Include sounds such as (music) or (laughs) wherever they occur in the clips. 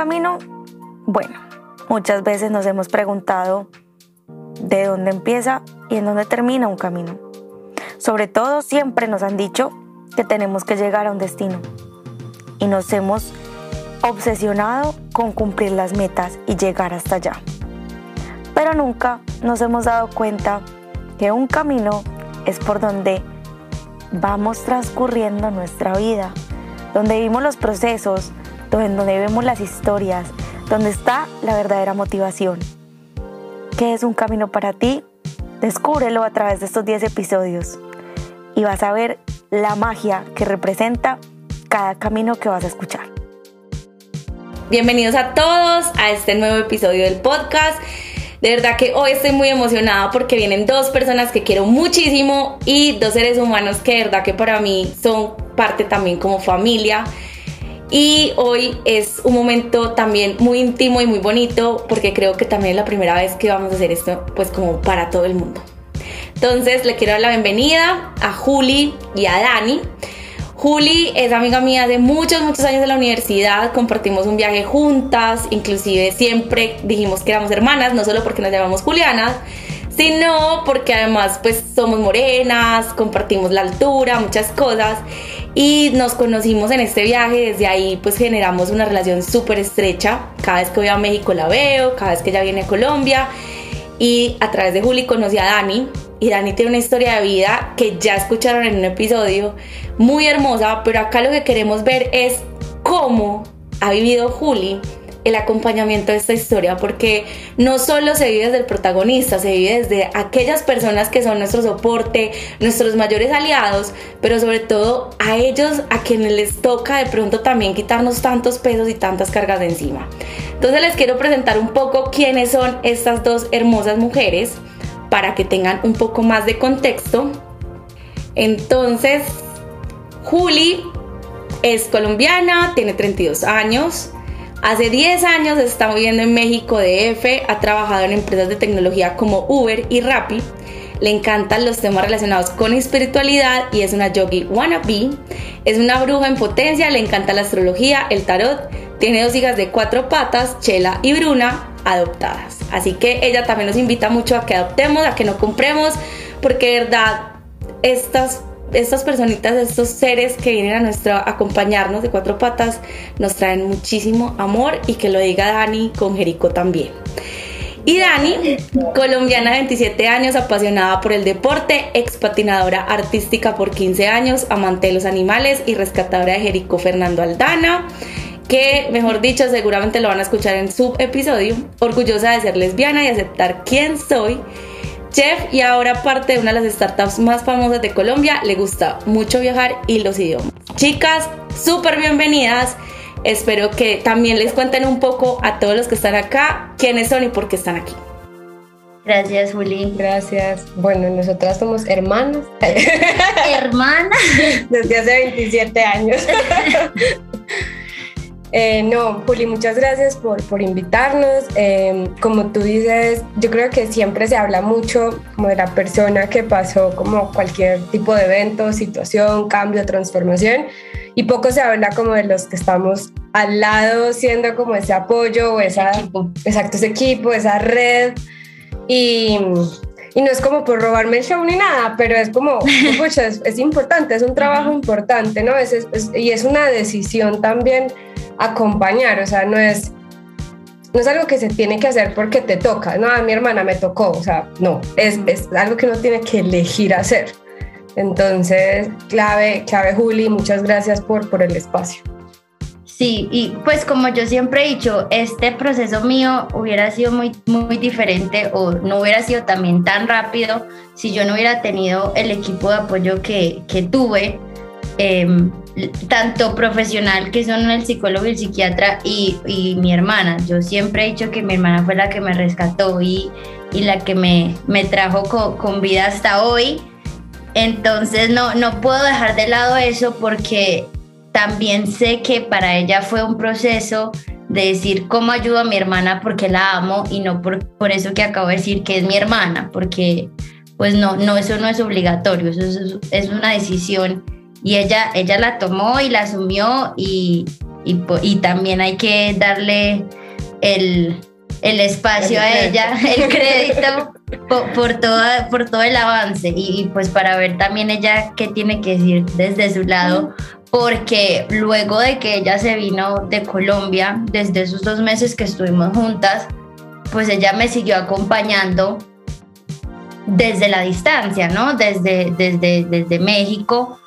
camino? Bueno, muchas veces nos hemos preguntado de dónde empieza y en dónde termina un camino. Sobre todo siempre nos han dicho que tenemos que llegar a un destino y nos hemos obsesionado con cumplir las metas y llegar hasta allá. Pero nunca nos hemos dado cuenta que un camino es por donde vamos transcurriendo nuestra vida, donde vivimos los procesos, donde vemos las historias, donde está la verdadera motivación. ¿Qué es un camino para ti? Descúbrelo a través de estos 10 episodios y vas a ver la magia que representa cada camino que vas a escuchar. Bienvenidos a todos a este nuevo episodio del podcast. De verdad que hoy estoy muy emocionada porque vienen dos personas que quiero muchísimo y dos seres humanos que de verdad que para mí son parte también como familia. Y hoy es un momento también muy íntimo y muy bonito porque creo que también es la primera vez que vamos a hacer esto pues como para todo el mundo. Entonces le quiero dar la bienvenida a Juli y a Dani. Juli es amiga mía de muchos, muchos años de la universidad, compartimos un viaje juntas, inclusive siempre dijimos que éramos hermanas, no solo porque nos llamamos Juliana, sino porque además pues somos morenas, compartimos la altura, muchas cosas y nos conocimos en este viaje, desde ahí pues generamos una relación súper estrecha, cada vez que voy a México la veo, cada vez que ella viene a Colombia. Y a través de Juli conocí a Dani, y Dani tiene una historia de vida que ya escucharon en un episodio muy hermosa, pero acá lo que queremos ver es cómo ha vivido Juli el acompañamiento de esta historia, porque no solo se vive desde el protagonista, se vive desde aquellas personas que son nuestro soporte, nuestros mayores aliados, pero sobre todo a ellos a quienes les toca de pronto también quitarnos tantos pesos y tantas cargas de encima. Entonces les quiero presentar un poco quiénes son estas dos hermosas mujeres para que tengan un poco más de contexto. Entonces, Juli es colombiana, tiene 32 años. Hace 10 años está viviendo en México DF, ha trabajado en empresas de tecnología como Uber y Rappi. Le encantan los temas relacionados con espiritualidad y es una yogi wannabe. Es una bruja en potencia, le encanta la astrología, el tarot. Tiene dos hijas de cuatro patas, Chela y Bruna, adoptadas. Así que ella también nos invita mucho a que adoptemos, a que no compremos, porque de verdad estas estas personitas, estos seres que vienen a nuestro acompañarnos de cuatro patas, nos traen muchísimo amor y que lo diga Dani con Jerico también. Y Dani, colombiana de 27 años, apasionada por el deporte, ex patinadora artística por 15 años, amante de los animales y rescatadora de Jerico Fernando Aldana que, mejor dicho, seguramente lo van a escuchar en su episodio, orgullosa de ser lesbiana y aceptar quién soy. Chef y ahora parte de una de las startups más famosas de Colombia, le gusta mucho viajar y los idiomas. Chicas, súper bienvenidas. Espero que también les cuenten un poco a todos los que están acá quiénes son y por qué están aquí. Gracias, Juli. Gracias. Bueno, nosotras somos hermanas. (laughs) Hermanas. Desde hace 27 años. (laughs) Eh, no, Juli, muchas gracias por, por invitarnos. Eh, como tú dices, yo creo que siempre se habla mucho como de la persona que pasó como cualquier tipo de evento, situación, cambio, transformación, y poco se habla como de los que estamos al lado siendo como ese apoyo o esa, exacto, ese equipo, esa red. Y, y no es como por robarme el show ni nada, pero es como, es, es, importante, es un trabajo importante, ¿no? Es, es, y es una decisión también acompañar, o sea, no es, no es algo que se tiene que hacer porque te toca, no, a mi hermana me tocó, o sea, no, es, es algo que uno tiene que elegir hacer. Entonces, clave, clave Juli, muchas gracias por, por el espacio. Sí, y pues como yo siempre he dicho, este proceso mío hubiera sido muy, muy diferente o no hubiera sido también tan rápido si yo no hubiera tenido el equipo de apoyo que, que tuve. Eh, tanto profesional que son el psicólogo y el psiquiatra y, y, mi hermana. Yo siempre he dicho que mi hermana fue la que me rescató y, y la que me, me trajo con, con, vida hasta hoy. Entonces no, no puedo dejar de lado eso porque también sé que para ella fue un proceso de decir cómo ayudo a mi hermana porque la amo y no por, por eso que acabo de decir que es mi hermana, porque pues no, no eso no es obligatorio, eso es, es una decisión. Y ella, ella la tomó y la asumió y, y, y también hay que darle el, el espacio a ella, (laughs) el crédito por, por, toda, por todo el avance. Y, y, pues para ver también ella qué tiene que decir desde su lado, porque luego de que ella se vino de Colombia, desde esos dos meses que estuvimos juntas, pues ella me siguió acompañando desde la distancia, ¿no? Desde, desde, desde México.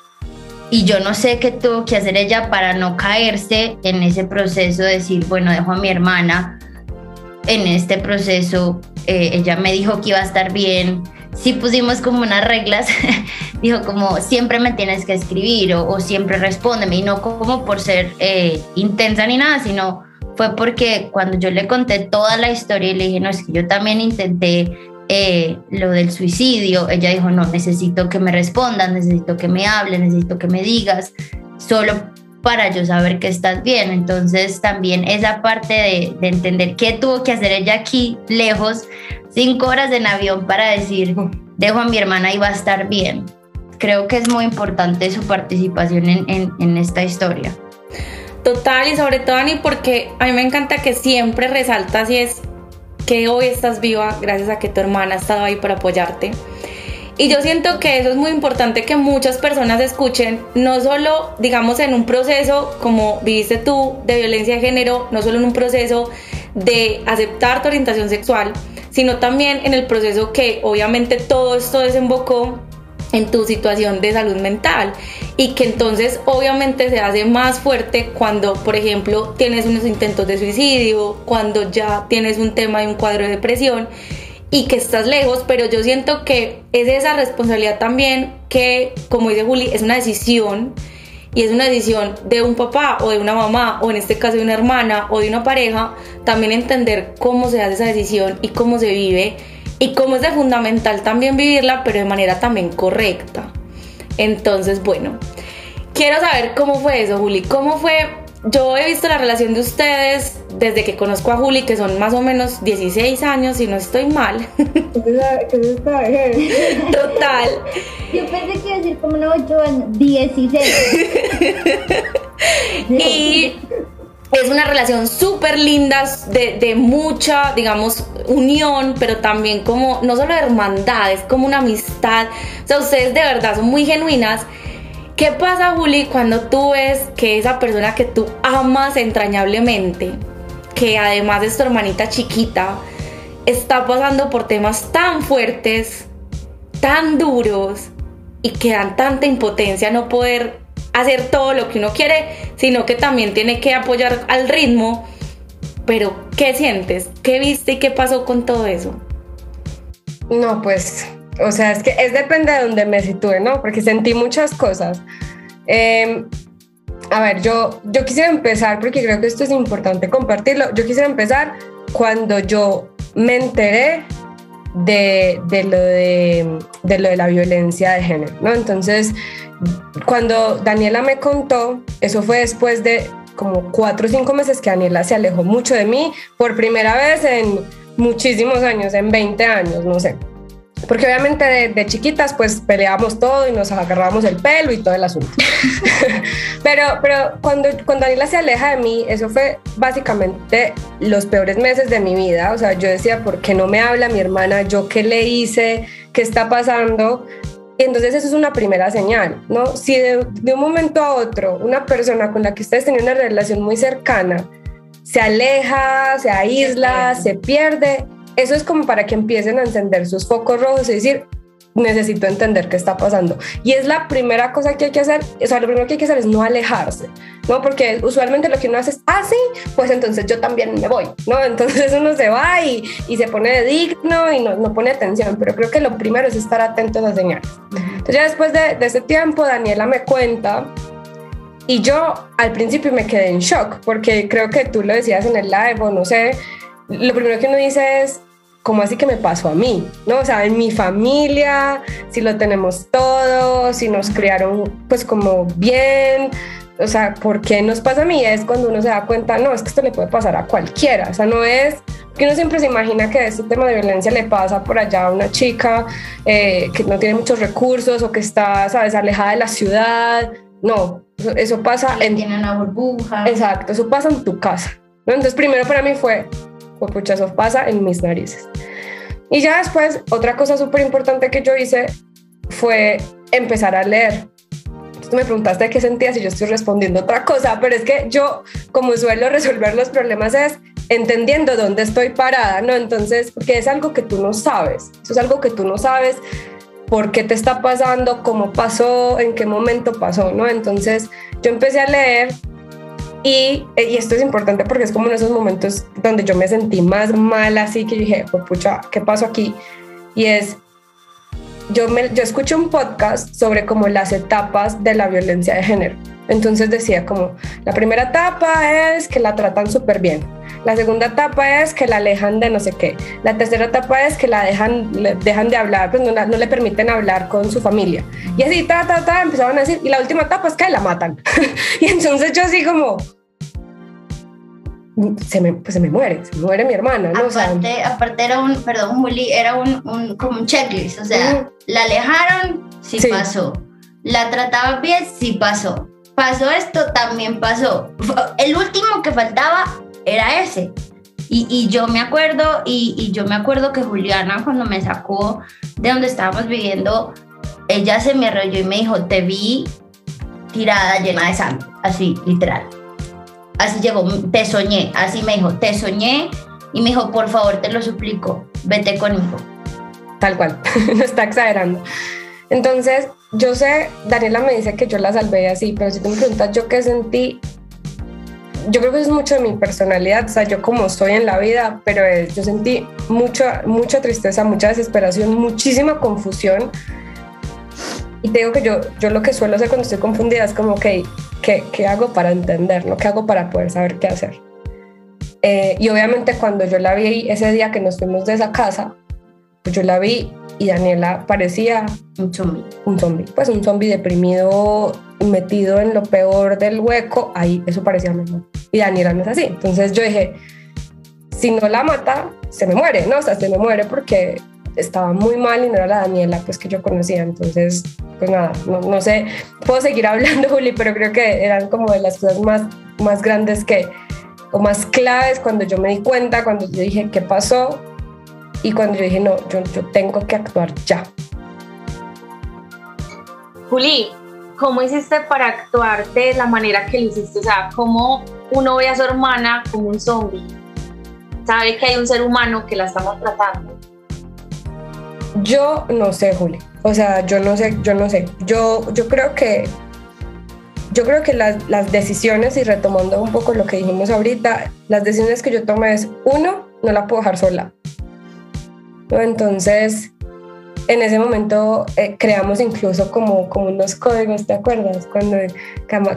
Y yo no sé qué tuvo que hacer ella para no caerse en ese proceso de decir, bueno, dejo a mi hermana en este proceso. Eh, ella me dijo que iba a estar bien. Sí pusimos como unas reglas. (laughs) dijo como siempre me tienes que escribir o, siempre respóndeme. Y no como por ser eh, intensa ni nada, sino fue porque cuando yo le conté toda la historia y le dije, no, es que yo también intenté eh, lo del suicidio, ella dijo, no, necesito que me respondas, necesito que me hables, necesito que me digas, solo para yo saber que estás bien. Entonces también esa parte de, de entender qué tuvo que hacer ella aquí, lejos, cinco horas en avión para decir, dejo a mi hermana y va a estar bien. Creo que es muy importante su participación en, en, en esta historia. Total, y sobre todo, Ani, porque a mí me encanta que siempre resaltas y es que hoy estás viva gracias a que tu hermana ha estado ahí para apoyarte. Y yo siento que eso es muy importante que muchas personas escuchen, no solo, digamos, en un proceso como viviste tú de violencia de género, no solo en un proceso de aceptar tu orientación sexual, sino también en el proceso que obviamente todo esto desembocó en tu situación de salud mental. Y que entonces obviamente se hace más fuerte cuando, por ejemplo, tienes unos intentos de suicidio, cuando ya tienes un tema de un cuadro de depresión y que estás lejos, pero yo siento que es esa responsabilidad también que, como dice Juli, es una decisión y es una decisión de un papá o de una mamá o en este caso de una hermana o de una pareja, también entender cómo se hace esa decisión y cómo se vive y cómo es de fundamental también vivirla, pero de manera también correcta. Entonces, bueno, quiero saber cómo fue eso, Juli. ¿Cómo fue? Yo he visto la relación de ustedes desde que conozco a Juli, que son más o menos 16 años, si no estoy mal. (laughs) Total. Yo pensé que iba a decir como no, 8 años, 16. (laughs) y es una relación súper linda, de, de, mucha, digamos, unión, pero también como, no solo hermandad, es como una amistad. O sea, ustedes de verdad son muy genuinas. ¿Qué pasa, Juli, cuando tú ves que esa persona que tú amas entrañablemente, que además es tu hermanita chiquita, está pasando por temas tan fuertes, tan duros y que dan tanta impotencia no poder hacer todo lo que uno quiere, sino que también tiene que apoyar al ritmo. Pero, ¿qué sientes? ¿Qué viste y qué pasó con todo eso? No, pues, o sea, es que es depende de donde me sitúe, ¿no? Porque sentí muchas cosas. Eh, a ver, yo, yo quisiera empezar, porque creo que esto es importante compartirlo, yo quisiera empezar cuando yo me enteré de, de, lo, de, de lo de la violencia de género, ¿no? Entonces, cuando Daniela me contó, eso fue después de como cuatro o cinco meses que Daniela se alejó mucho de mí por primera vez en muchísimos años, en 20 años, no sé. Porque obviamente de, de chiquitas pues peleábamos todo y nos agarrábamos el pelo y todo el asunto. (laughs) pero pero cuando, cuando Daniela se aleja de mí, eso fue básicamente los peores meses de mi vida. O sea, yo decía, ¿por qué no me habla mi hermana? ¿Yo qué le hice? ¿Qué está pasando? Entonces eso es una primera señal, ¿no? Si de, de, un momento a otro una persona con la que ustedes tienen una relación muy cercana se aleja, se aísla, se pierde, eso es como para que empiecen a encender sus focos rojos y decir, necesito entender qué está pasando. Y es la primera cosa que hay que hacer, o sea, lo primero que hay que hacer es no alejarse, ¿no? Porque usualmente lo que uno hace es, ah, sí, pues entonces yo también me voy, ¿no? (laughs) Entonces uno se va y, y se pone de digno y no, no, pone atención, pero creo que lo primero es estar atento a señales. Entonces ya después de, de ese tiempo, Daniela me cuenta y yo al principio me quedé en shock, porque creo que tú lo decías en el live o no sé, lo primero que uno dice es, ¿cómo así que me pasó a mí? ¿No? O sea, en mi familia, si lo tenemos todo, si nos criaron pues como bien, o sea, ¿por qué nos pasa a mí? Es cuando uno se da cuenta, no, es que esto le puede pasar a cualquiera, o sea, no es que uno siempre se imagina que este tema de violencia le pasa por allá a una chica eh, que no tiene muchos recursos o que está, sabes, alejada de la ciudad, no, Eso, pasa en... Tiene una burbuja. Exacto, eso pasa en tu casa. Entonces primero para mí fue, pues pucha, eso pasa en mis narices. Y ya después, otra cosa súper importante que yo hice fue empezar a leer. Tú me preguntaste qué sentías y yo estoy respondiendo otra cosa, pero es que yo, como suelo resolver los problemas, es entendiendo dónde estoy parada, ¿no? Entonces, porque es algo que tú no sabes, eso es algo que tú no sabes por qué te está pasando, cómo pasó, en qué momento pasó, ¿no? Entonces, yo empecé a leer y, y, esto es importante porque es como en esos momentos donde yo me sentí más mal, así que dije, pues pucha, ¿qué pasó aquí? Y es, yo, me, yo escuché un podcast sobre como las etapas de la violencia de género. Entonces decía como, la primera etapa es que la tratan súper bien. La segunda etapa es que la alejan de no sé qué. La tercera etapa es que la dejan, dejan de hablar, pues no, no, le permiten hablar con su familia. Y así, ta, ta, ta, empezaban a decir. Y la última etapa es que la matan. (laughs) y entonces yo así como, se me, pues se me muere, se me muere mi hermana. ¿no? Aparte, aparte era un, perdón, Juli, era un, un como un checklist, o sea, la alejaron, sí, sí, pasó. La trataba bien, sí pasó. Pasó esto, también pasó. El último que faltaba era ese. Y, y yo me acuerdo, y, y, yo me acuerdo que Juliana cuando me sacó de donde estábamos viviendo, ella se me arrolló y me dijo, te vi tirada llena de sangre, así, literal. Así llegó, te soñé, así me dijo, te soñé y me dijo, por favor, te lo suplico, vete conmigo. Tal cual, no (laughs) está exagerando. Entonces, yo sé, Daniela me dice que yo la salvé así, pero si tú me preguntas yo qué sentí, yo creo que es mucho de mi personalidad, o sea, yo como soy en la vida, pero yo sentí mucha, mucha tristeza, mucha desesperación, muchísima confusión. Y te digo que yo, yo lo que suelo hacer cuando estoy confundida es como, que ¿qué, hago para entender? ¿no? ¿Qué hago para poder saber qué hacer? Eh, y obviamente cuando yo la vi ese día que nos fuimos de esa casa, yo la vi y Daniela parecía un zombie. Un zombie, pues un zombie deprimido, metido en lo peor del hueco, ahí eso parecía mejor. Y Daniela no es así. Entonces yo dije, si no la mata, se me muere, ¿no? O sea, se me muere porque estaba muy mal y no era la Daniela pues que yo conocía. Entonces, pues nada, no, sé, puedo seguir hablando, (laughs) Juli, pero creo que eran como de las cosas más, más grandes que, o más claves cuando yo me di cuenta, cuando yo dije, ¿qué pasó? Y cuando yo dije, no, yo, yo tengo que actuar ya. Juli, ¿cómo hiciste para actuar de la manera que lo hiciste? O sea, ¿cómo uno ve a su hermana como un zombie? Sabe que hay un ser humano que la está maltratando yo no sé, Juli. O sea, yo no sé, yo no sé. Yo, yo creo que yo creo que las, las, decisiones, y retomando un poco lo que dijimos ahorita, las decisiones que yo tomé es, uno, no la puedo dejar sola. Entonces, en ese momento eh, creamos incluso como, como unos códigos, ¿te acuerdas? Cuando,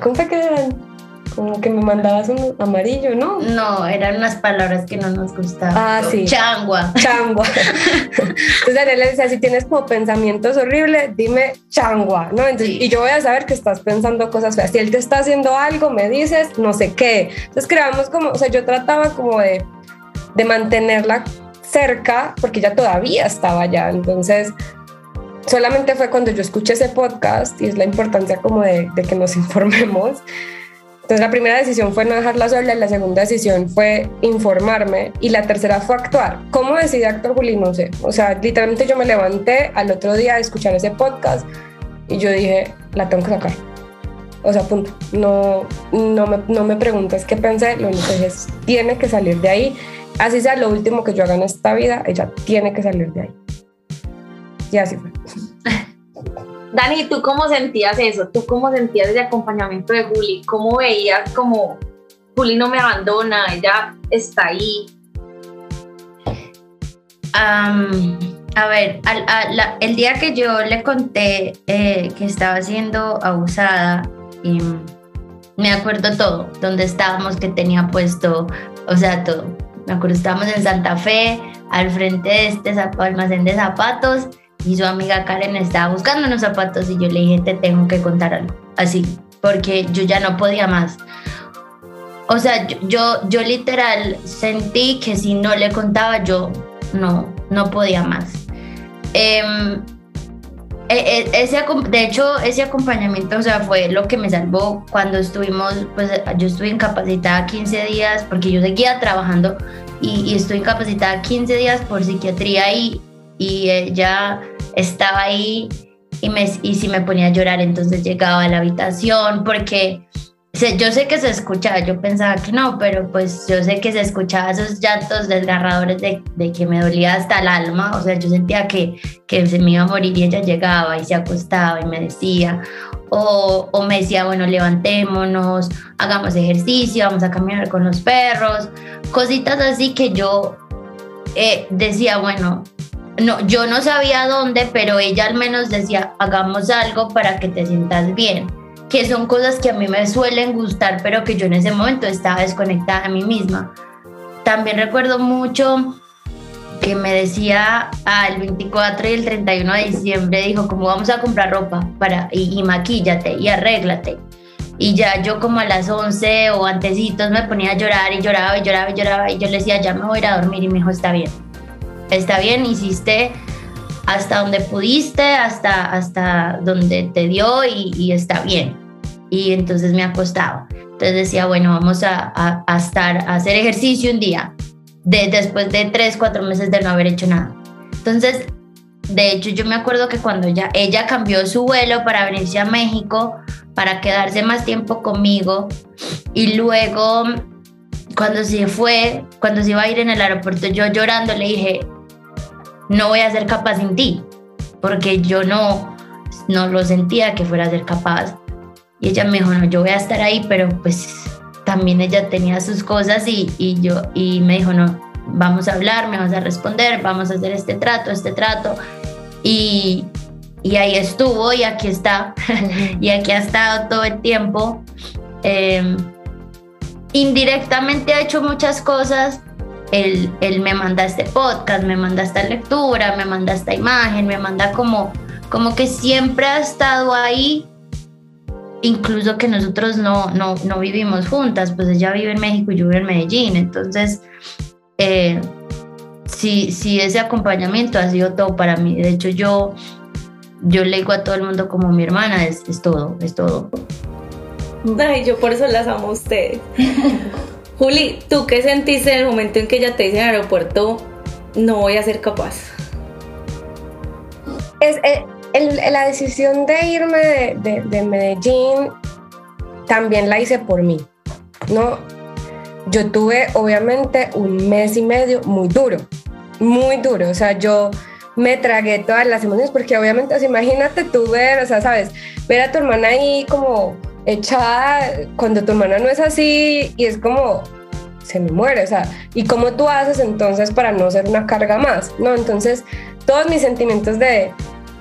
¿cómo fue que eran? como que me mandabas un amarillo, ¿no? No, eran unas palabras que no nos gustaban. Ah, sí. Changua. Changua. (laughs) Entonces Daniela decía, si tienes como pensamientos horribles, dime changua, ¿no? Y yo voy a saber que estás pensando cosas feas. Si él te está haciendo algo, me dices, no sé qué. Entonces creamos como, o sea, yo trataba como de, de mantenerla cerca, porque ya todavía estaba allá. Entonces, solamente fue cuando yo escuché ese podcast y es la importancia como de, de que nos (laughs) informemos entonces la primera decisión fue no dejarla sola, la segunda decisión fue informarme y la tercera fue actuar. ¿Cómo decidí actuar, Juli? No sé. O sea, literalmente yo me levanté al otro día a escuchar ese podcast y yo dije, la tengo que sacar. O sea, punto. No, no, me, no me preguntes qué pensé, lo único que es, tiene que salir de ahí. Así sea lo último que yo haga en esta vida, ella tiene que salir de ahí. Y así fue. (laughs) Dani, ¿tú cómo sentías eso? ¿Tú cómo sentías ese acompañamiento de Juli? ¿Cómo veías como Juli no me abandona, ella está ahí? a ver, el día que yo le conté eh, que estaba siendo abusada, em, me acuerdo todo, dónde estábamos, que tenía puesto, o sea, todo. Me acuerdo, estábamos en Santa Fe, al frente de este almacén de zapatos y su amiga Karen estaba buscando unos zapatos y yo le dije, te tengo que contar algo, así, porque yo ya no podía más. O sea, yo, yo, literal sentí que si no le contaba yo no, no podía más. Em, eh, ese, de hecho, ese acompañamiento, o sea, fue lo que me salvó cuando estuvimos, pues yo estuve incapacitada 15 días porque yo seguía trabajando y, y estuve incapacitada 15 días por psiquiatría y, y ella estaba ahí y, me, y si me ponía a llorar, entonces llegaba a la habitación porque yo sé que se escuchaba, yo pensaba que no, pero pues yo sé que se escuchaba esos llantos desgarradores de, de, que me dolía hasta el alma, o sea, yo sentía que, que se me iba a morir y ella llegaba y se acostaba y me decía, o, o me decía, bueno, levantémonos, hagamos ejercicio, vamos a caminar con los perros, cositas así que yo eh, decía, bueno, no, yo no sabía dónde, pero ella al menos decía, hagamos algo para que te sientas bien que son cosas que a mí me suelen gustar, pero que yo en ese momento estaba desconectada a mí misma. También recuerdo mucho que me decía al ah, 24 y el 31 de diciembre, dijo, como vamos a comprar ropa para, y, y maquíllate y arréglate. Y ya yo como a las 11 o antecitos me ponía a llorar y lloraba y lloraba y lloraba y yo le decía, ya me voy a ir a dormir y me dijo, está bien, está bien, hiciste hasta donde pudiste, hasta, hasta donde te dio y, está bien. Y entonces me acostaba. Entonces decía, bueno, vamos a, a, estar, a hacer ejercicio un día, de, después de tres, cuatro meses de no haber hecho nada. Entonces, de hecho, yo me acuerdo que cuando ya, ella cambió su vuelo para venirse a México, para quedarse más tiempo conmigo, y luego, cuando se fue, cuando se iba a ir en el aeropuerto, yo llorando le dije, no voy a ser capaz sin ti, porque yo no, no lo sentía que fuera a ser capaz. Y ella me dijo, no, yo voy a estar ahí, pero pues también ella tenía sus cosas y, y yo, y me dijo, no, vamos a hablar, me vas a responder, vamos a hacer este trato, este trato. Y, y ahí estuvo y aquí está, (laughs) y aquí ha estado todo el tiempo. Em, indirectamente ha hecho muchas cosas, él, me manda este podcast, me manda esta lectura, me manda esta imagen, me manda como, como que siempre ha estado ahí, incluso que nosotros no, no, no vivimos juntas, pues ella vive en México y yo vivo en Medellín, entonces eh, sí, sí, ese acompañamiento ha sido todo para mí, de hecho yo, yo le digo a todo el mundo como mi hermana, es, es todo, es todo. Ay, yo por eso las amo a ustedes. (laughs) Juli, ¿tú qué sentiste en el momento en que ella te dice en el aeropuerto, no voy a ser capaz? Es, eh, la decisión de irme de, Medellín también la hice por mí, ¿no? Yo tuve obviamente un mes y medio muy duro, muy duro, o sea, yo me tragué todas las emociones porque obviamente, imagínate tú ver, o sea, sabes, ver a tu hermana ahí como echada cuando tu hermana no es así y es como se me muere, o sea, ¿y cómo tú haces entonces para no ser una carga más? ¿No? Entonces, todos mis sentimientos de,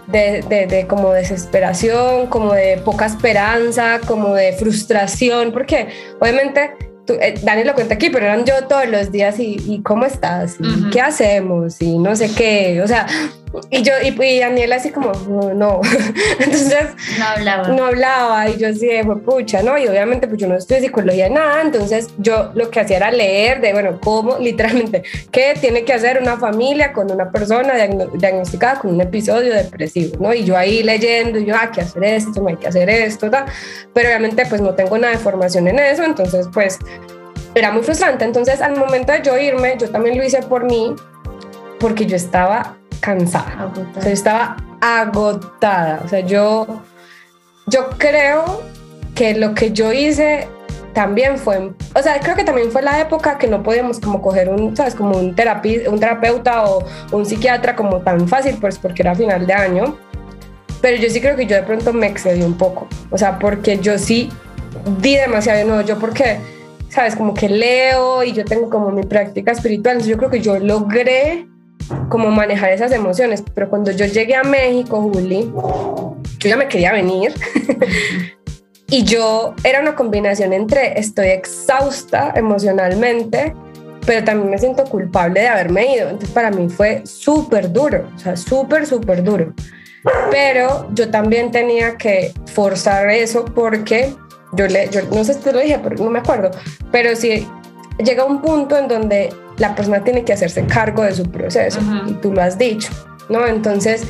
de, de, de, como desesperación, como de poca esperanza, como de frustración, porque obviamente eh, Dani lo cuenta aquí, pero eran yo todos los días y, y ¿cómo estás? ¿Y ¿Qué hacemos? Y no sé qué, o sea, y yo, y, y Daniela así como, no, (laughs) entonces no hablaba. No hablaba y yo así de, pucha, ¿no? Y obviamente pues yo no estudio psicología nada, entonces yo lo que hacía era leer de, bueno, cómo, (laughs) literalmente, qué tiene que hacer una familia con una persona diagnosticada con un episodio depresivo, ¿no? Y yo ahí leyendo, y yo, ah, hay que hacer esto, no hay que hacer esto, ¿no? pero obviamente pues no tengo nada de formación en eso, entonces pues era muy frustrante. Entonces al momento de yo irme, yo también lo hice por mí, porque yo estaba cansada. O sea, yo estaba agotada. O sea, yo, yo creo que lo que yo hice también fue, o sea, creo que también fue la época que no podíamos como coger un, sabes, como un, un terapeuta o un psiquiatra como tan fácil, pues porque era final de año. Pero yo sí creo que yo de pronto me excedí un poco. O sea, porque yo sí di demasiado, no, yo porque, sabes, como que leo y yo tengo como mi práctica espiritual, entonces yo creo que yo logré como manejar esas emociones. Pero cuando yo llegué a México, Juli, yo ya me quería venir. (laughs) y yo era una combinación entre estoy exhausta emocionalmente, pero también me siento culpable de haberme ido. Entonces para mí fue súper duro, o sea, súper, súper duro. Pero yo también tenía que forzar eso porque yo le, yo no sé si te lo dije, pero no me acuerdo, pero si llega un punto en donde la persona tiene que hacerse cargo de su proceso y tú lo has dicho, ¿no? Entonces,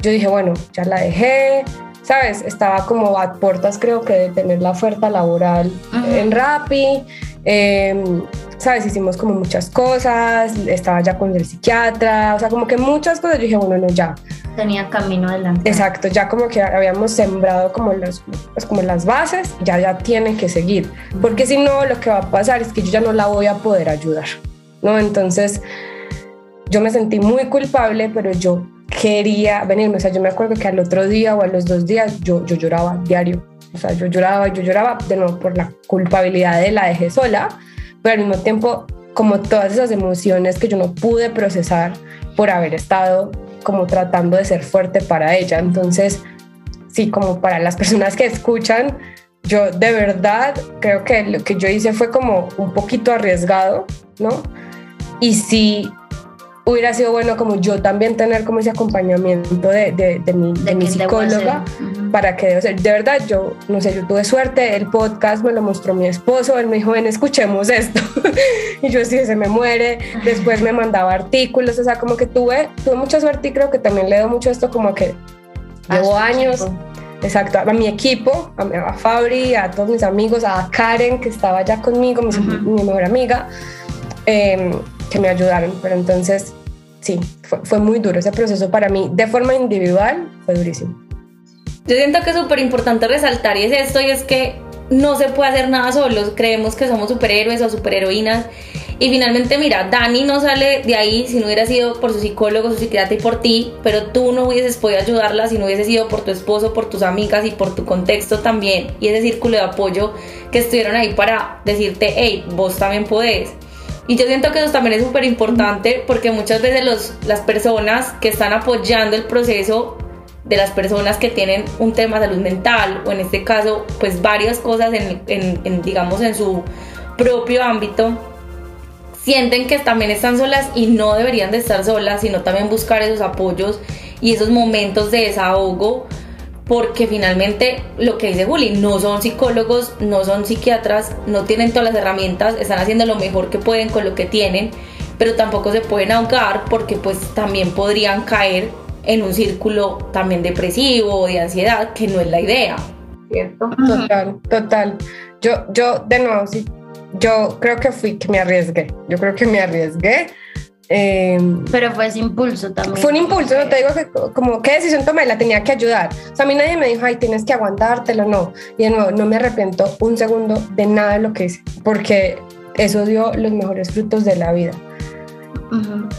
yo dije, bueno, ya la dejé, ¿sabes? Estaba como a puertas creo que de tener la oferta laboral en Rappi. Em, ¿sabes? Hicimos como muchas cosas, estaba ya con el psiquiatra, o sea, como que muchas cosas. Yo dije, bueno, no, ya. Tenía camino adelante. Exacto, ya como que habíamos sembrado como, los, pues como las bases, ya, ya tiene que seguir. Porque si no, lo que va a pasar es que yo ya no la voy a poder ayudar, ¿no? Entonces, yo me sentí muy culpable, pero yo quería venirme. O sea, yo me acuerdo que al otro día o a los dos días yo, yo lloraba diario. O sea, yo lloraba, yo lloraba de nuevo por la culpabilidad de la dejé sola, pero al mismo tiempo como todas esas emociones que yo no pude procesar por haber estado como tratando de ser fuerte para ella. Entonces, sí, como para las personas que escuchan, yo de verdad creo que lo que yo hice fue como un poquito arriesgado, ¿no? Y sí hubiera sido bueno como yo también tener como ese acompañamiento de, de, de mi, de mi psicóloga para que, o sea, de verdad, yo, no sé, yo tuve suerte, el podcast me lo mostró mi esposo, él me dijo, ven, escuchemos esto, (laughs) y yo sí, se me muere, después me mandaba artículos, o sea, como que tuve, tuve mucha suerte y creo que también le doy mucho esto como que llevo años. Exacto, a mi equipo, a, Fabri, a todos mis amigos, a Karen que estaba ya conmigo, mi, mi mejor amiga, eh, que me ayudaron. Pero entonces, sí, fue, fue muy duro ese proceso para mí. De forma individual, fue durísimo. Yo siento que es súper importante resaltar y es esto, y es que no se puede hacer nada solos. Creemos que somos superhéroes o superheroínas. Y finalmente, mira, Dani no sale de ahí si no hubiera sido por su psicólogo, su psiquiatra y por ti, pero tú no hubieses podido ayudarla si no hubiese sido por tu esposo, por tus amigas y por tu contexto también. Y ese círculo de apoyo que estuvieron ahí para decirte, hey, vos también podés. Y yo siento que eso también es súper importante porque muchas veces los, las personas que están apoyando el proceso de las personas que tienen un tema de salud mental o en este caso pues varias cosas en, en, digamos en su propio ámbito sienten que también están solas y no deberían de estar solas sino también buscar esos apoyos y esos momentos de desahogo porque finalmente lo que dice Juli, no son psicólogos, no son psiquiatras, no tienen todas las herramientas, están haciendo lo mejor que pueden con lo que tienen, pero tampoco se pueden ahogar porque pues también podrían caer en un círculo también depresivo o de ansiedad, que no es la idea. ¿Cierto? Total, total. Yo, yo, de nuevo, sí, yo creo que fui, que me arriesgué, yo creo que me arriesgué Em, pero fue ese impulso también. Fue un impulso, no te digo que como qué decisión tomé, la tenía que ayudar. O sea, a mí nadie me dijo, ay, tienes que aguantártelo, no. Y de nuevo, no me arrepiento un segundo de nada de lo que hice, porque eso dio los mejores frutos de la vida.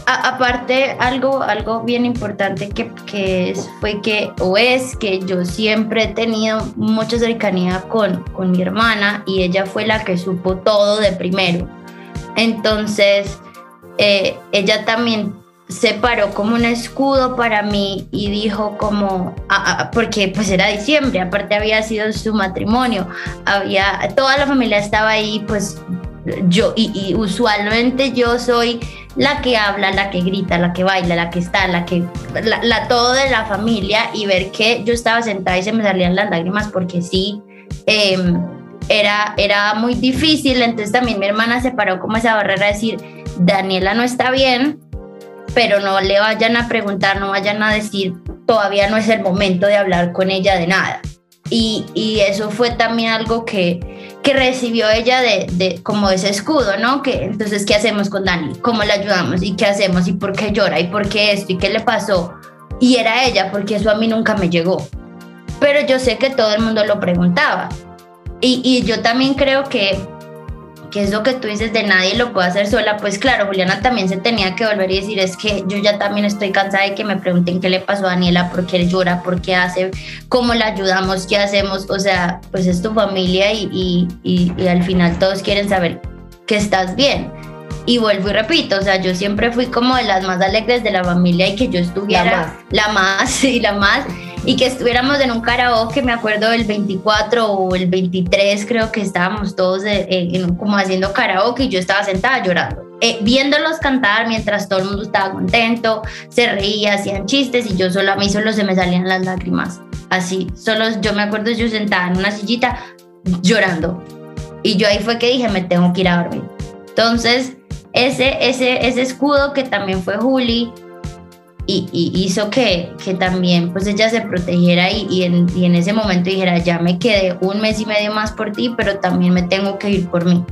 aparte, algo, algo bien importante que, que es, fue que, o es que yo siempre he tenido mucha cercanía con, con mi hermana y ella fue la que supo todo de primero. Entonces, eh, ella también se paró como un escudo para mí y dijo como, ah, ah, porque pues era diciembre, aparte había sido su matrimonio, había, toda la familia estaba ahí, pues yo, y, usualmente yo soy la que habla, la que grita, la que baila, la que está, la que, la, todo de la familia y ver que yo estaba sentada y se me salían las lágrimas porque sí, em, era, era muy difícil, entonces también mi hermana se paró como esa barrera de decir, Daniela no está bien, pero no le vayan a preguntar, no vayan a decir, todavía no es el momento de hablar con ella de nada. Y, y eso fue también algo que, que recibió ella de, de, como ese escudo, ¿no? Que entonces, ¿qué hacemos con Dani? ¿Cómo le ayudamos? ¿Y qué hacemos? ¿Y por qué llora? ¿Y por qué esto? ¿Y qué le pasó? Y era ella, porque eso a mí nunca me llegó. Pero yo sé que todo el mundo lo preguntaba. Y, y yo también creo que que es lo que tú dices de nadie lo puede hacer sola, pues claro, Juliana también se tenía que volver y decir, es que yo ya también estoy cansada de que me pregunten qué le pasó a Daniela, por qué llora, por qué hace, cómo la ayudamos, qué hacemos, o sea, pues es tu familia y, y, y, al final todos quieren saber que estás bien. Y vuelvo y repito, o sea, yo siempre fui como de las más alegres de la familia y que yo estuviera la más, y la más (laughs) y que estuviéramos en un karaoke, me acuerdo del 24 o el 23, creo que estábamos todos como haciendo karaoke y yo estaba sentada llorando. Eh, viéndolos cantar mientras todo el mundo estaba contento, se reía, hacían chistes y yo solo a mí solo se me salían las lágrimas. Así, solo yo me acuerdo yo sentada en una sillita llorando. Y yo ahí fue que dije, me tengo que ir a dormir. Entonces, ese, ese, ese escudo que también fue Juli, y, hizo que, que, también pues ella se protegiera y, y, en, y en ese momento dijera, ya me quedé un mes y medio más por ti, pero también me tengo que ir por mí.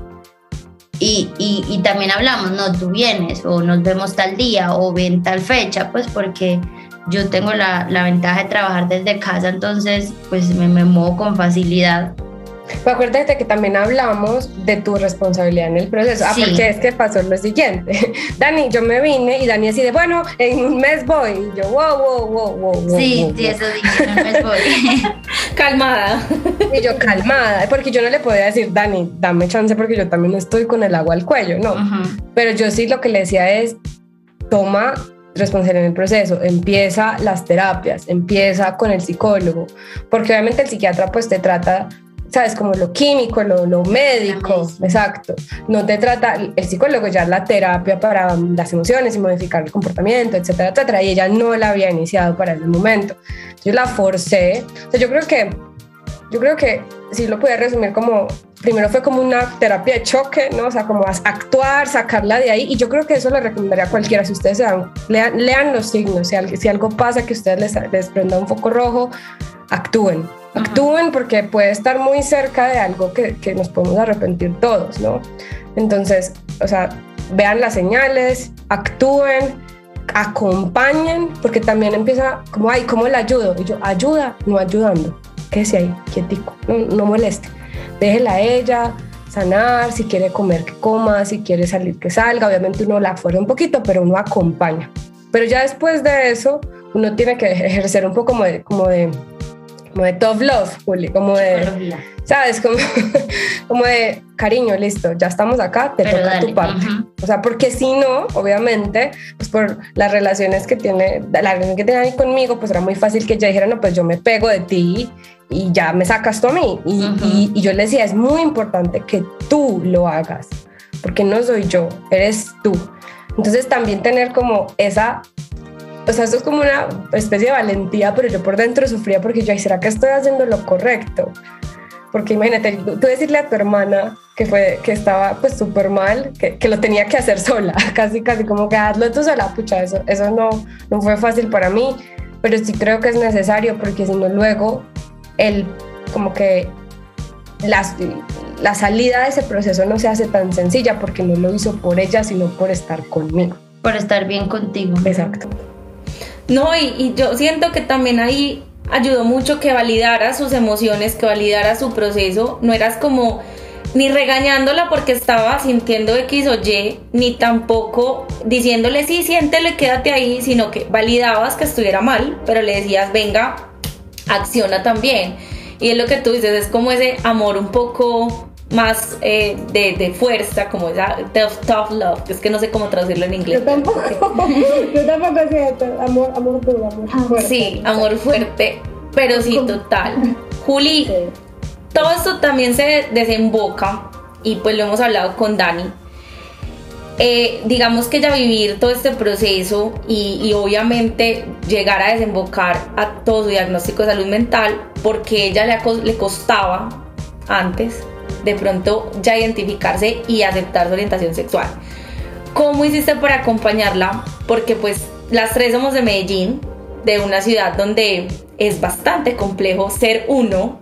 Y, y, y, también hablamos, no, tú vienes o nos vemos tal día o ven tal fecha, pues porque yo tengo la, la ventaja de trabajar desde casa, entonces pues me, me muevo con facilidad pero acuérdate que también hablamos de tu responsabilidad en el proceso. Ah, porque es que pasó lo siguiente. (laughs) Dani, yo me vine y Dani así de, bueno, en un mes voy. Y yo, wow, wow, wow, wow. Sí, sí, eso dije, en un mes voy. (laughs) calmada. Y yo, calmada, porque yo no le podía decir, Dani, dame chance porque yo también estoy con el agua al cuello, no. Pero yo sí lo que le decía es, toma responsabilidad en el proceso, empieza las terapias, empieza con el psicólogo, porque obviamente el psiquiatra pues te trata sabes, como lo químico, lo, lo médico, exacto. No te trata, el psicólogo ya la terapia para las emociones y modificar el comportamiento, etcétera, etcétera, y ella no la había iniciado para ese momento. Yo la forcé, o sea, yo creo que, yo creo que si lo puedo resumir como, primero fue como una terapia de choque, ¿no? O sea, como actuar, sacarla de ahí, y yo creo que eso le recomendaría a cualquiera, si ustedes se dan, lean, lean los signos, si, si algo pasa que ustedes les, les prenda un foco rojo, actúen actúen porque puede estar muy cerca de algo que, que, nos podemos arrepentir todos, ¿no? Entonces, o sea, vean las señales, actúen, acompañen, porque también empieza como, ay, ¿cómo le ayudo? Y yo, ayuda, no ayudando, quédese ahí, quietico, no, no moleste, déjela a ella, sanar, si quiere comer que coma, si quiere salir que salga, obviamente uno la fuerza un poquito, pero uno acompaña. Pero ya después de eso, uno tiene que ejercer un poco como de, como de como de tough love, Juli, como de, ¿sabes? Como, (laughs) como de cariño, listo, ya estamos acá, te toca tu parte. O sea, porque si no, obviamente, pues por las relaciones que tiene, la relación que tiene ahí conmigo, pues era muy fácil que ella dijera, no, pues yo me pego de ti y ya me sacas tú a mí. Y, y, y yo le decía, es muy importante que tú lo hagas, porque no soy yo, eres tú. Entonces también tener como esa o sea, esto es como una especie de valentía, pero yo por dentro sufría porque yo, ¿será que estoy haciendo lo correcto? Porque imagínate, tú decirle a tu hermana que, fue, que estaba pues súper mal, que, que, lo tenía que hacer (laughs) sola, casi, casi como que hazlo tú sola, pucha, eso, eso no, no fue fácil para mí, pero sí creo que es necesario porque si no luego el, como que las, la salida de ese proceso no se hace tan sencilla porque no lo hizo por ella, sino por estar conmigo. Por estar bien contigo. Exacto. No, y, yo siento que también ahí ayudó mucho que validara sus emociones, que validara su proceso. No eras como ni regañándola porque estaba sintiendo X o Y, ni tampoco diciéndole sí, siéntelo y quédate ahí, sino que validabas que estuviera mal, pero le decías, venga, acciona también. Y es lo que tú dices, es como ese amor un poco más eh, de, de, fuerza, como esa tough, love, es que no sé cómo traducirlo en inglés. Yo tampoco, (laughs) yo tampoco sé, amor, amor duro, amor ah, fuerte. Sí, amor fuerte, pero sí, total. (laughs) Juli, todo esto también se desemboca, y pues lo hemos hablado con Dani, eh, digamos que ya vivir todo este proceso y, y, obviamente llegar a desembocar a todo su diagnóstico de salud mental, porque ella le, le costaba antes de pronto ya identificarse y aceptar su orientación sexual. ¿Cómo hiciste para acompañarla? Porque pues las tres somos de Medellín, de una ciudad donde es bastante complejo ser uno,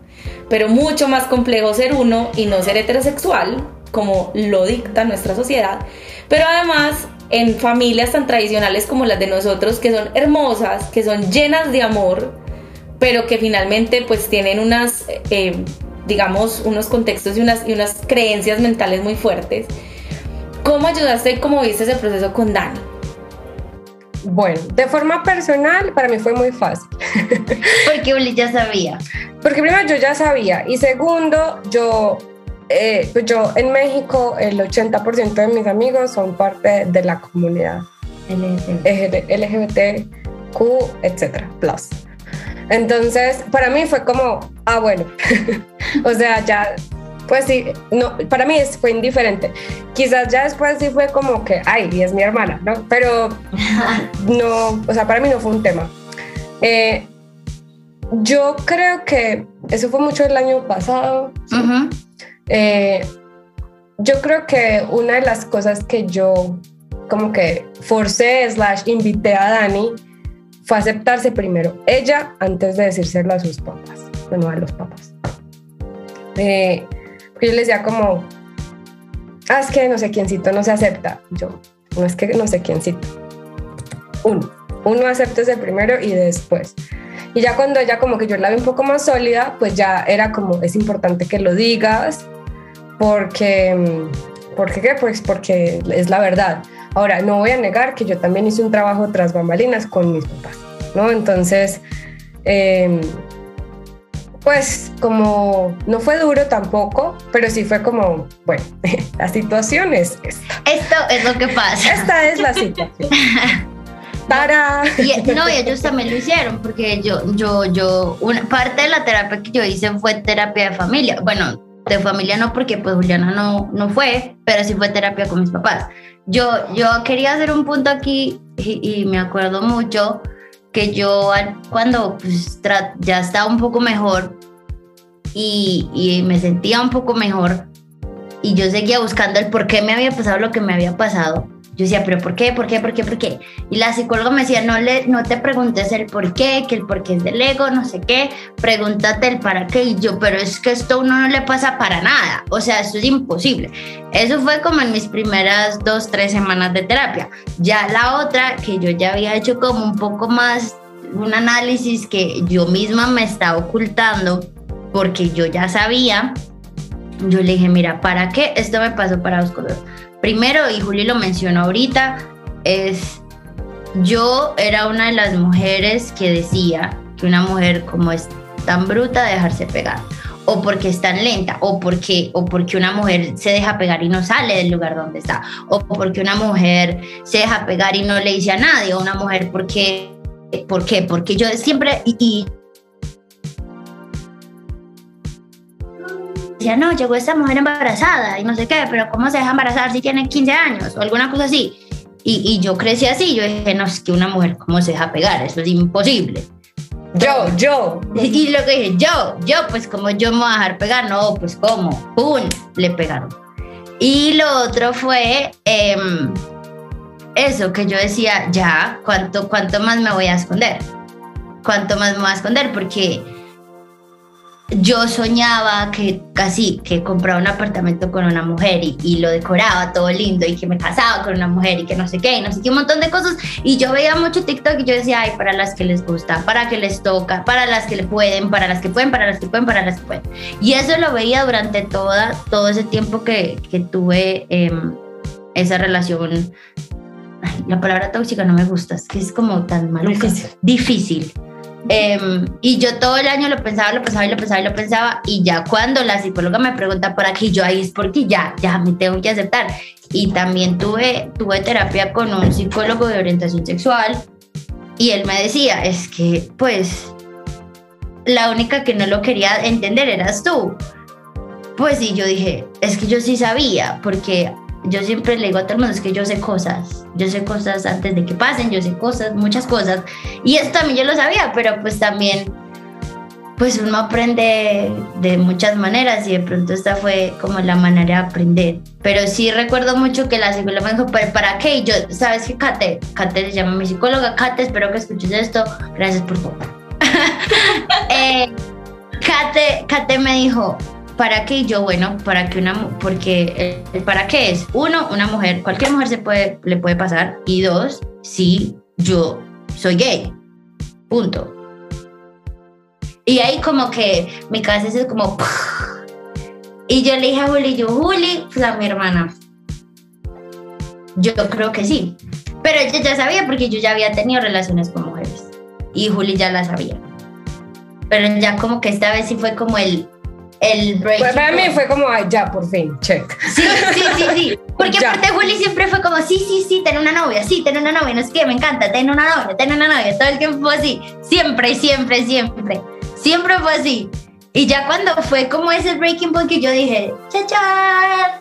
pero mucho más complejo ser uno y no ser heterosexual, como lo dicta nuestra sociedad. Pero además en familias tan tradicionales como las de nosotros, que son hermosas, que son llenas de amor, pero que finalmente pues tienen unas eh, digamos, unos contextos y unas, y unas creencias mentales muy fuertes. ¿Cómo ayudaste y cómo viste ese proceso con Dani? Bueno, de forma personal para mí fue muy fácil. (laughs) Porque Uli ya sabía. Porque primero yo ya sabía y segundo yo, eh, pues yo en México el 80% de mis amigos son parte de la comunidad LGBTQ, etcétera, plus. Entonces, para mí fue como, ah, bueno, (laughs) (laughs) o sea, ya, pues sí, no, para mí fue indiferente. Quizás ya después sí fue como que, ay, y es mi hermana, ¿no? Pero (laughs) no, o sea, para mí no fue un tema. Eh, yo creo que eso fue mucho el año pasado. Eh, yo creo que una de las cosas que yo como que forcé slash invité a Dani fue aceptarse primero ella antes de decírselo a sus papás, bueno, a los papás. Eh, yo le decía como, ah, es que no sé quiéncito no se acepta. Yo, no es que no sé quiéncito. Uno, uno ese primero y después. Y ya cuando ella como que yo la vi un poco más sólida, pues ya era como, es importante que lo digas, porque, porque qué? Pues porque es la verdad. Ahora, no voy a negar que yo también hice un trabajo tras bambalinas con mis papás, ¿no? Entonces, em, pues como no fue duro tampoco, pero sí fue como, bueno, (laughs) la situación es esta. Esto es lo que pasa. Esta es la situación. (laughs) Para. Y, no, y ellos también lo hicieron, porque yo, yo, yo, una parte de la terapia que yo hice fue terapia de familia. Bueno, de familia no, porque pues Juliana no, no fue, pero sí fue terapia con mis papás. Yo, yo quería hacer un punto aquí y, me acuerdo mucho que yo cuando pues, ya estaba un poco mejor y, y me sentía un poco mejor y yo seguía buscando el por qué me había pasado lo que me había pasado yo decía, pero ¿por qué? ¿Por qué? ¿Por qué? ¿Por qué? Y la psicóloga me decía, no, le, no te preguntes el por qué, que el por qué es del ego, no sé qué, pregúntate el para qué. Y yo, pero es que esto a uno no le pasa para nada. O sea, esto es imposible. Eso fue como en mis primeras dos, tres semanas de terapia. Ya la otra, que yo ya había hecho como un poco más, un análisis que yo misma me estaba ocultando, porque yo ya sabía, yo le dije, mira, ¿para qué? Esto me pasó para dos Primero, y Juli lo mencionó ahorita, es yo era una de las mujeres que decía que una mujer como es tan bruta de dejarse pegar o porque es tan lenta, o porque, o porque una mujer se deja pegar y no sale del lugar donde está, o porque una mujer se deja pegar y no le dice a nadie, o una mujer porque, ¿por qué? Porque yo siempre, decía, no, llegó esta mujer embarazada y no sé qué, pero ¿cómo se deja embarazar si tiene 15 años o alguna cosa así? Y, y yo crecí así, yo dije, no, es que una mujer, ¿cómo se deja pegar? Eso es imposible. Yo, yo. Y lo que dije, yo, yo, pues como yo me voy a dejar pegar, no, pues cómo, ¡pum! Le pegaron. Y lo otro fue em, eso, que yo decía, ya, ¿cuánto, ¿cuánto más me voy a esconder? ¿Cuánto más me voy a esconder? Porque yo soñaba que casi que compraba un apartamento con una mujer y, lo decoraba todo lindo y que me casaba con una mujer y que no sé qué y no sé qué un montón de cosas. Y yo veía mucho TikTok y yo decía ay para las que les gusta para que les toca para las que le pueden para las que pueden para las que pueden para las que pueden y eso lo veía durante toda todo ese tiempo que, que tuve em, esa relación. La palabra tóxica no me gusta es que es como tan malo difícil, difícil Em, y yo todo el año lo pensaba, lo pensaba y lo pensaba y lo pensaba. Y ya cuando la psicóloga me pregunta por aquí, yo ahí es porque ya, ya me tengo que aceptar. Y también tuve, tuve terapia con un psicólogo de orientación sexual. Y él me decía, es que pues la única que no lo quería entender eras tú. Pues sí, yo dije, es que yo sí sabía, porque yo siempre le digo a todo el mundo, es que yo sé cosas, yo sé cosas antes de que pasen, yo sé cosas, muchas cosas. Y esto también yo lo sabía, pero pues también, pues uno aprende de muchas maneras y de pronto esta fue como la manera de aprender. Pero sí recuerdo mucho que la psicóloga me dijo, ¿pero para qué? Y yo, ¿sabes qué, Kate? Kate se llama mi psicóloga, Kate, espero que escuches esto, gracias por todo. (laughs) eh, Kate, Kate me dijo, ¿Para qué? Yo, bueno, para que una, porque, eh, ¿para qué es? Uno, una mujer, cualquier mujer se puede, le puede pasar. Y dos, sí, yo soy gay. Punto. Y ahí como que mi cabeza es como... (laughs) Y yo le dije a Juli, yo, Juli, pues a mi hermana. Yo creo que sí. Pero ella ya sabía porque yo ya había tenido relaciones con mujeres. Y Juli ya la sabía. Pero ya como que esta vez sí fue como el, el break. Pues para mí fue como, ay, ya, por fin, check. Sí, sí, sí, sí. Porque (laughs) aparte Juli siempre fue como, sí, sí, sí, ten una novia, sí, ten una novia, no es que me encanta, ten una novia, ten una novia. Todo el tiempo fue así. Siempre, siempre, siempre. Siempre fue así. Y ya cuando fue como ese breaking point que yo dije, cha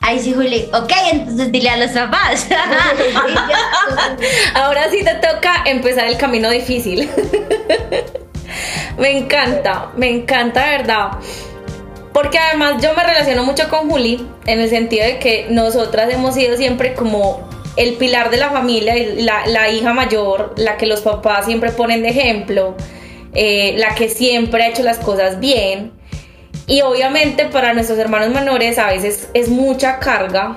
Ahí sí, Juli, ok, entonces dile a los papás. (laughs) (laughs) Ahora sí te toca empezar el camino difícil. Me encanta, me encanta, ¿verdad? Porque además yo me relaciono mucho con Juli en el sentido de que nosotras hemos sido siempre como el pilar de la familia, la, la hija mayor, la que los papás siempre ponen de ejemplo, eh, la que siempre ha hecho las cosas bien. Y obviamente para nuestros hermanos menores a veces es mucha carga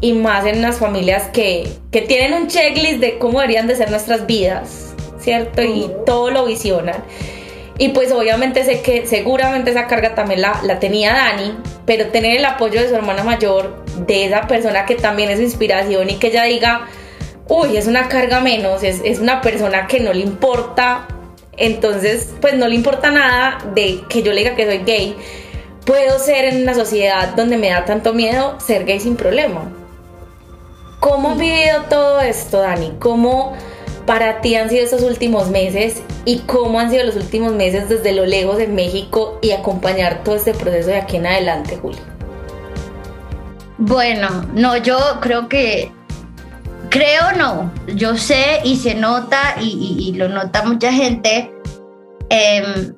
y más en las familias que, que tienen un checklist de cómo deberían de ser nuestras vidas, ¿cierto? Y todo lo visionan. Y pues obviamente sé que seguramente esa carga también la, la, tenía Dani, pero tener el apoyo de su hermana mayor, de esa persona que también es su inspiración y que ella diga, uy, es una carga menos, es, es una persona que no le importa, entonces pues no le importa nada de que yo le diga que soy gay. Puedo ser en una sociedad donde me da tanto miedo ser gay sin problema. ¿Cómo has vivido todo esto, Dani? ¿Cómo para ti han sido estos últimos meses y cómo han sido los últimos meses desde lo lejos de México y acompañar todo este proceso de aquí en adelante, Julio? Bueno, no, yo creo que, creo no, yo sé y se nota y, lo nota mucha gente em,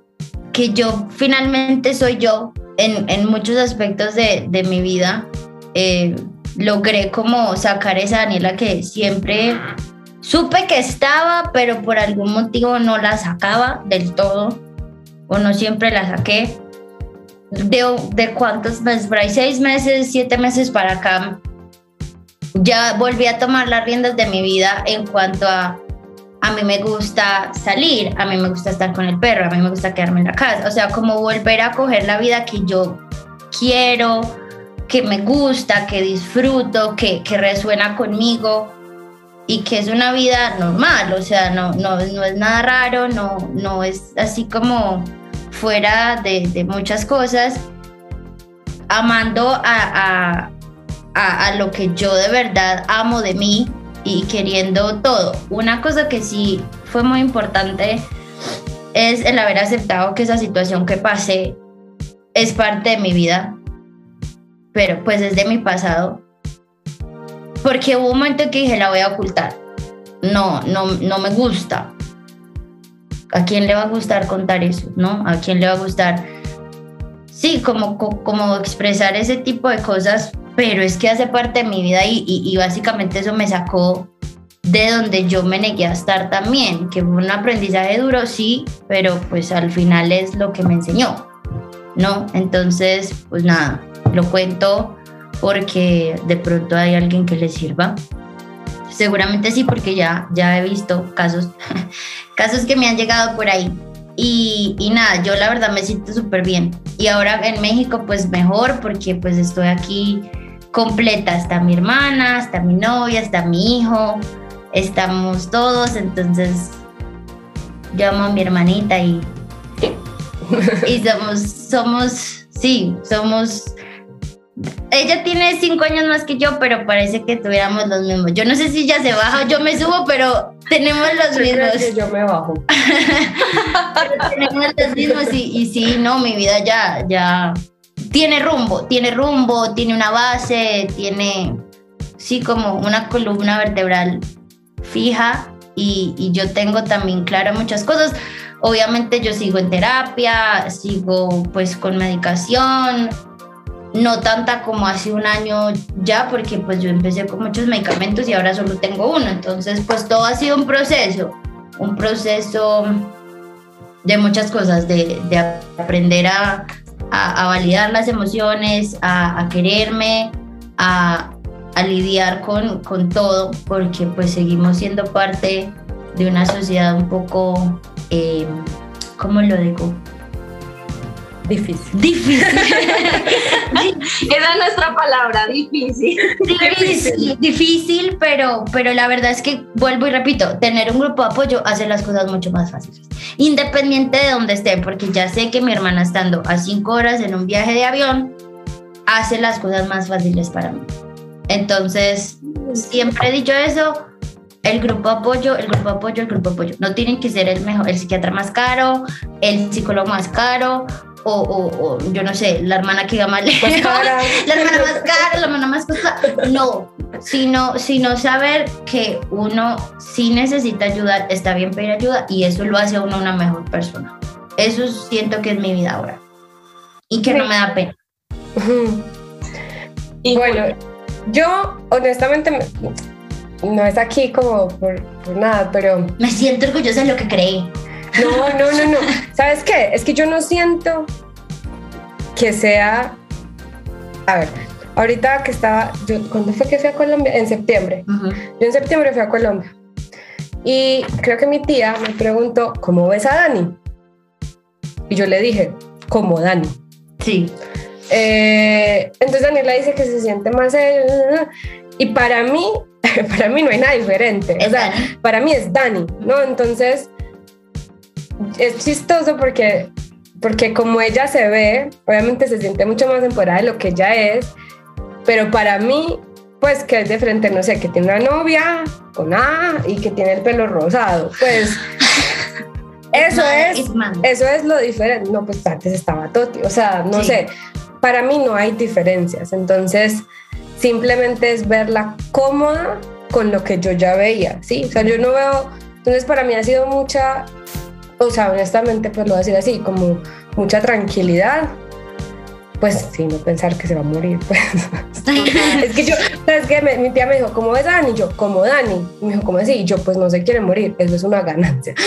que yo finalmente soy yo en, muchos aspectos de, mi vida. Eh, logré como sacar esa Daniela que siempre supe que estaba, pero por algún motivo no la sacaba del todo, o no siempre la saqué. De, de cuántos meses, por ahí seis meses, siete meses para acá, ya volví a tomar las riendas de mi vida en cuanto a a mí me gusta salir, a mí me gusta estar con el perro, a mí me gusta quedarme en la casa, o sea, como volver a coger la vida que yo quiero, que me gusta, que disfruto, que, que resuena conmigo y que es una vida normal, o sea, no, no, no es nada raro, no, no es así como fuera de, muchas cosas, amando a, a, a, a, lo que yo de verdad amo de mí y queriendo todo. Una cosa que sí fue muy importante es el haber aceptado que esa situación que pasé es parte de mi vida, pero pues es de mi pasado. Porque hubo un momento que dije, la voy a ocultar. No, no, no me gusta. ¿A quién le va a gustar contar eso? ¿No? ¿A quién le va a gustar? Sí, como, como expresar ese tipo de cosas, pero es que hace parte de mi vida y, y, y básicamente eso me sacó de donde yo me negué a estar también, que fue un aprendizaje duro, sí, pero pues al final es lo que me enseñó, ¿no? Entonces, pues nada, lo cuento porque de pronto hay alguien que le sirva. Seguramente sí, porque ya, ya he visto casos, (laughs) casos que me han llegado por ahí. Y, y nada, yo la verdad me siento súper bien. Y ahora en México pues mejor porque pues estoy aquí completa. Está mi hermana, está mi novia, está mi hijo, estamos todos. Entonces llamo a mi hermanita y, y somos, somos, sí, somos ella tiene cinco años más que yo, pero parece que tuviéramos los mismos. Yo no sé si ya se baja o yo me subo, pero tenemos (laughs) los mismos. yo me bajo. (laughs) tenemos los mismos y, y, sí, no, mi vida ya, ya tiene rumbo, tiene rumbo, tiene una base, tiene, sí, como una columna vertebral fija y, y yo tengo también claro muchas cosas. Obviamente yo sigo en terapia, sigo pues con medicación, no tanta como hace un año ya, porque pues yo empecé con muchos medicamentos y ahora solo tengo uno. Entonces, pues todo ha sido un proceso, un proceso de muchas cosas, de, de aprender a, a, validar las emociones, a, a quererme, a, lidiar con, con, todo, porque pues seguimos siendo parte de una sociedad un poco, eh, ¿cómo lo digo? Difícil. (laughs) Difícil. Esa es nuestra palabra, difícil. Difícil, difícil, pero, pero la verdad es que vuelvo y repito, tener un grupo de apoyo hace las cosas mucho más fáciles. Independiente de donde esté, porque ya sé que mi hermana estando a cinco horas en un viaje de avión, hace las cosas más fáciles para mí. Entonces, siempre he dicho eso, el grupo apoyo, el grupo apoyo, el grupo apoyo. No tienen que ser el mejor, el psiquiatra más caro, el psicólogo más caro o, o, o, yo no sé, la hermana que gama más (laughs) la hermana más cara, la hermana más costosa. No, sino, sino saber que uno sí necesita ayudar, está bien pedir ayuda y eso lo hace a uno una mejor persona. Eso siento que es mi vida ahora y que no me da pena. Y bueno, yo honestamente no es aquí como por, por nada, pero... Me siento orgullosa de lo que creí. No, no, no, no. ¿Sabes qué? Es que yo no siento que sea... A ver, ahorita que estaba... Yo, ¿Cuándo fue que fui a Colombia? En septiembre. Yo en septiembre fui a Colombia. Y creo que mi tía me preguntó, ¿cómo ves a Dani? Y yo le dije, como Dani. Sí. Eh, entonces Daniela dice que se siente más... y para mí, (laughs) para mí no hay nada diferente. Es o sea, Dani. para mí es Dani, ¿no? Entonces, es chistoso porque, porque como ella se ve, obviamente se siente mucho más empoderada de lo que ella es, pero para mí, pues que es de frente, no sé, que tiene una novia con A y que tiene el pelo rosado, pues... (laughs) Eso es, man. eso es lo diferente. No, pues antes estaba Toti. O sea, no Sí. sé. Para mí no hay diferencias. Entonces, simplemente es verla cómoda con lo que yo ya veía. Sí, o sea, yo no veo. Entonces, para mí ha sido mucha. O sea, honestamente, pues lo voy a decir así, como mucha tranquilidad. Pues sí, no pensar que se va a morir. (laughs) Pues. es que yo, ¿sabes qué? Me- mi tía me dijo, ¿cómo ves a Dani? Y yo, como Dani. Y me dijo, ¿cómo así? Y yo, pues no se quiere morir. Eso es una ganancia. (laughs)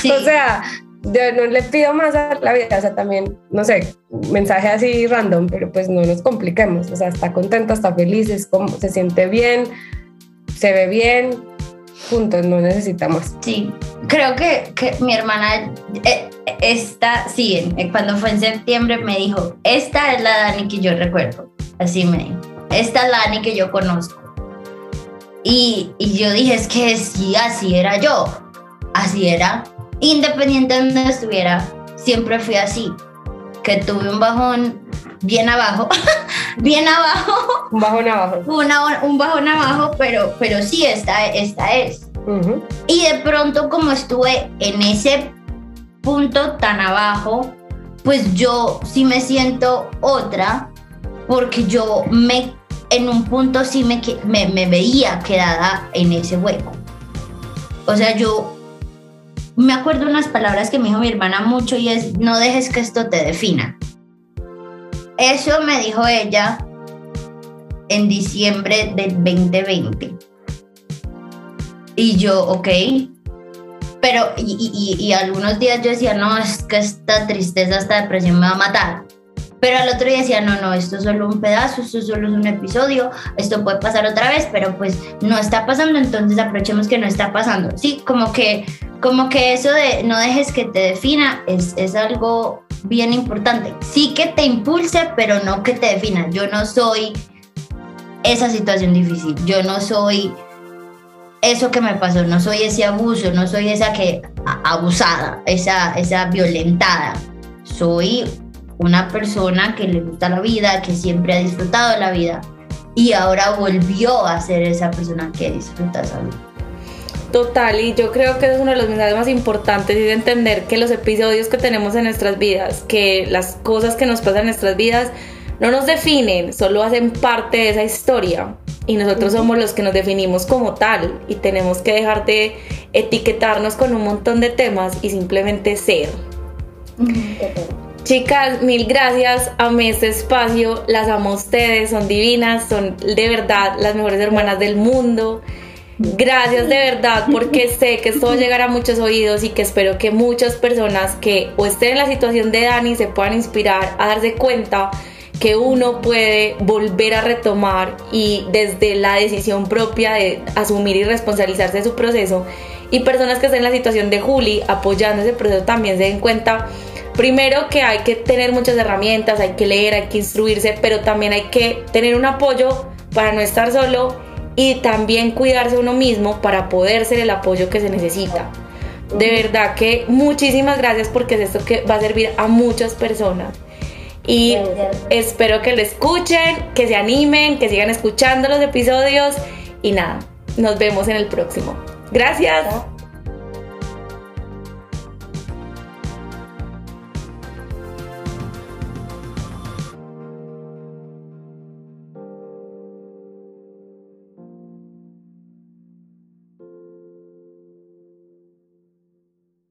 Sí. O sea, yo no le pido más a la vida, o sea, también, no sé, mensaje así random, pero pues no nos compliquemos, o sea, está contenta, está feliz, es como, se siente bien, se ve bien, punto, no necesita más. Sí, creo que, que mi hermana, eh, esta, sí, eh, cuando fue en septiembre me dijo, esta es la Dani que yo recuerdo, así me dijo, esta es la Dani que yo conozco. Y, y yo dije, es que sí, así era yo, así era, independiente de donde estuviera, siempre fui así, que tuve un bajón bien abajo, (laughs) bien abajo, Un bajón abajo. una, un bajón abajo, pero, pero sí, esta, esta es. Ujú. Y de pronto como estuve en ese punto tan abajo, pues yo sí me siento otra, porque yo me en un punto sí me, me, me veía quedada en ese hueco. O sea, yo me acuerdo unas palabras que me dijo mi hermana mucho y es, no dejes que esto te defina. Eso me dijo ella en diciembre del 2020. Y yo, ok. Pero, y, y- algunos días yo decía, no, es que esta tristeza, esta depresión me va a matar. Pero al otro día decía, no, no, esto es solo un pedazo, esto solo es un episodio, esto puede pasar otra vez, pero pues no está pasando, entonces aprovechemos que no está pasando. Sí, como que, como que eso de no dejes que te defina es, es algo bien importante. Sí que te impulse, pero no que te defina. Yo no soy esa situación difícil, yo no soy eso que me pasó, no soy ese abuso, no soy esa que abusada, esa, esa violentada. Soy una persona que le gusta la vida, que siempre ha disfrutado la vida y ahora volvió a ser esa persona que disfruta esa vida. Total, y yo creo que es uno de los mensajes más importantes y de entender que los episodios que tenemos en nuestras vidas, que las cosas que nos pasan en nuestras vidas no nos definen, solo hacen parte de esa historia y nosotros somos los que nos definimos como tal y tenemos que dejar de etiquetarnos con un montón de temas y simplemente ser. Chicas, mil gracias. Amé este espacio. Las amo a ustedes. Son divinas. Son de verdad las mejores hermanas del mundo. Gracias de verdad porque sé que esto va a llegar a muchos oídos y que espero que muchas personas que o estén en la situación de Dani se puedan inspirar a darse cuenta que uno puede volver a retomar y desde la decisión propia de asumir y responsabilizarse de su proceso. Y personas que estén en la situación de Juli apoyando ese proceso también se den cuenta primero que hay que tener muchas herramientas, hay que leer, hay que instruirse, pero también hay que tener un apoyo para no estar solo y también cuidarse uno mismo para poder ser el apoyo que se necesita. De verdad que muchísimas gracias porque es esto que va a servir a muchas personas. Y espero que lo escuchen, que se animen, que sigan escuchando los episodios y nada, nos vemos en el próximo. Gracias.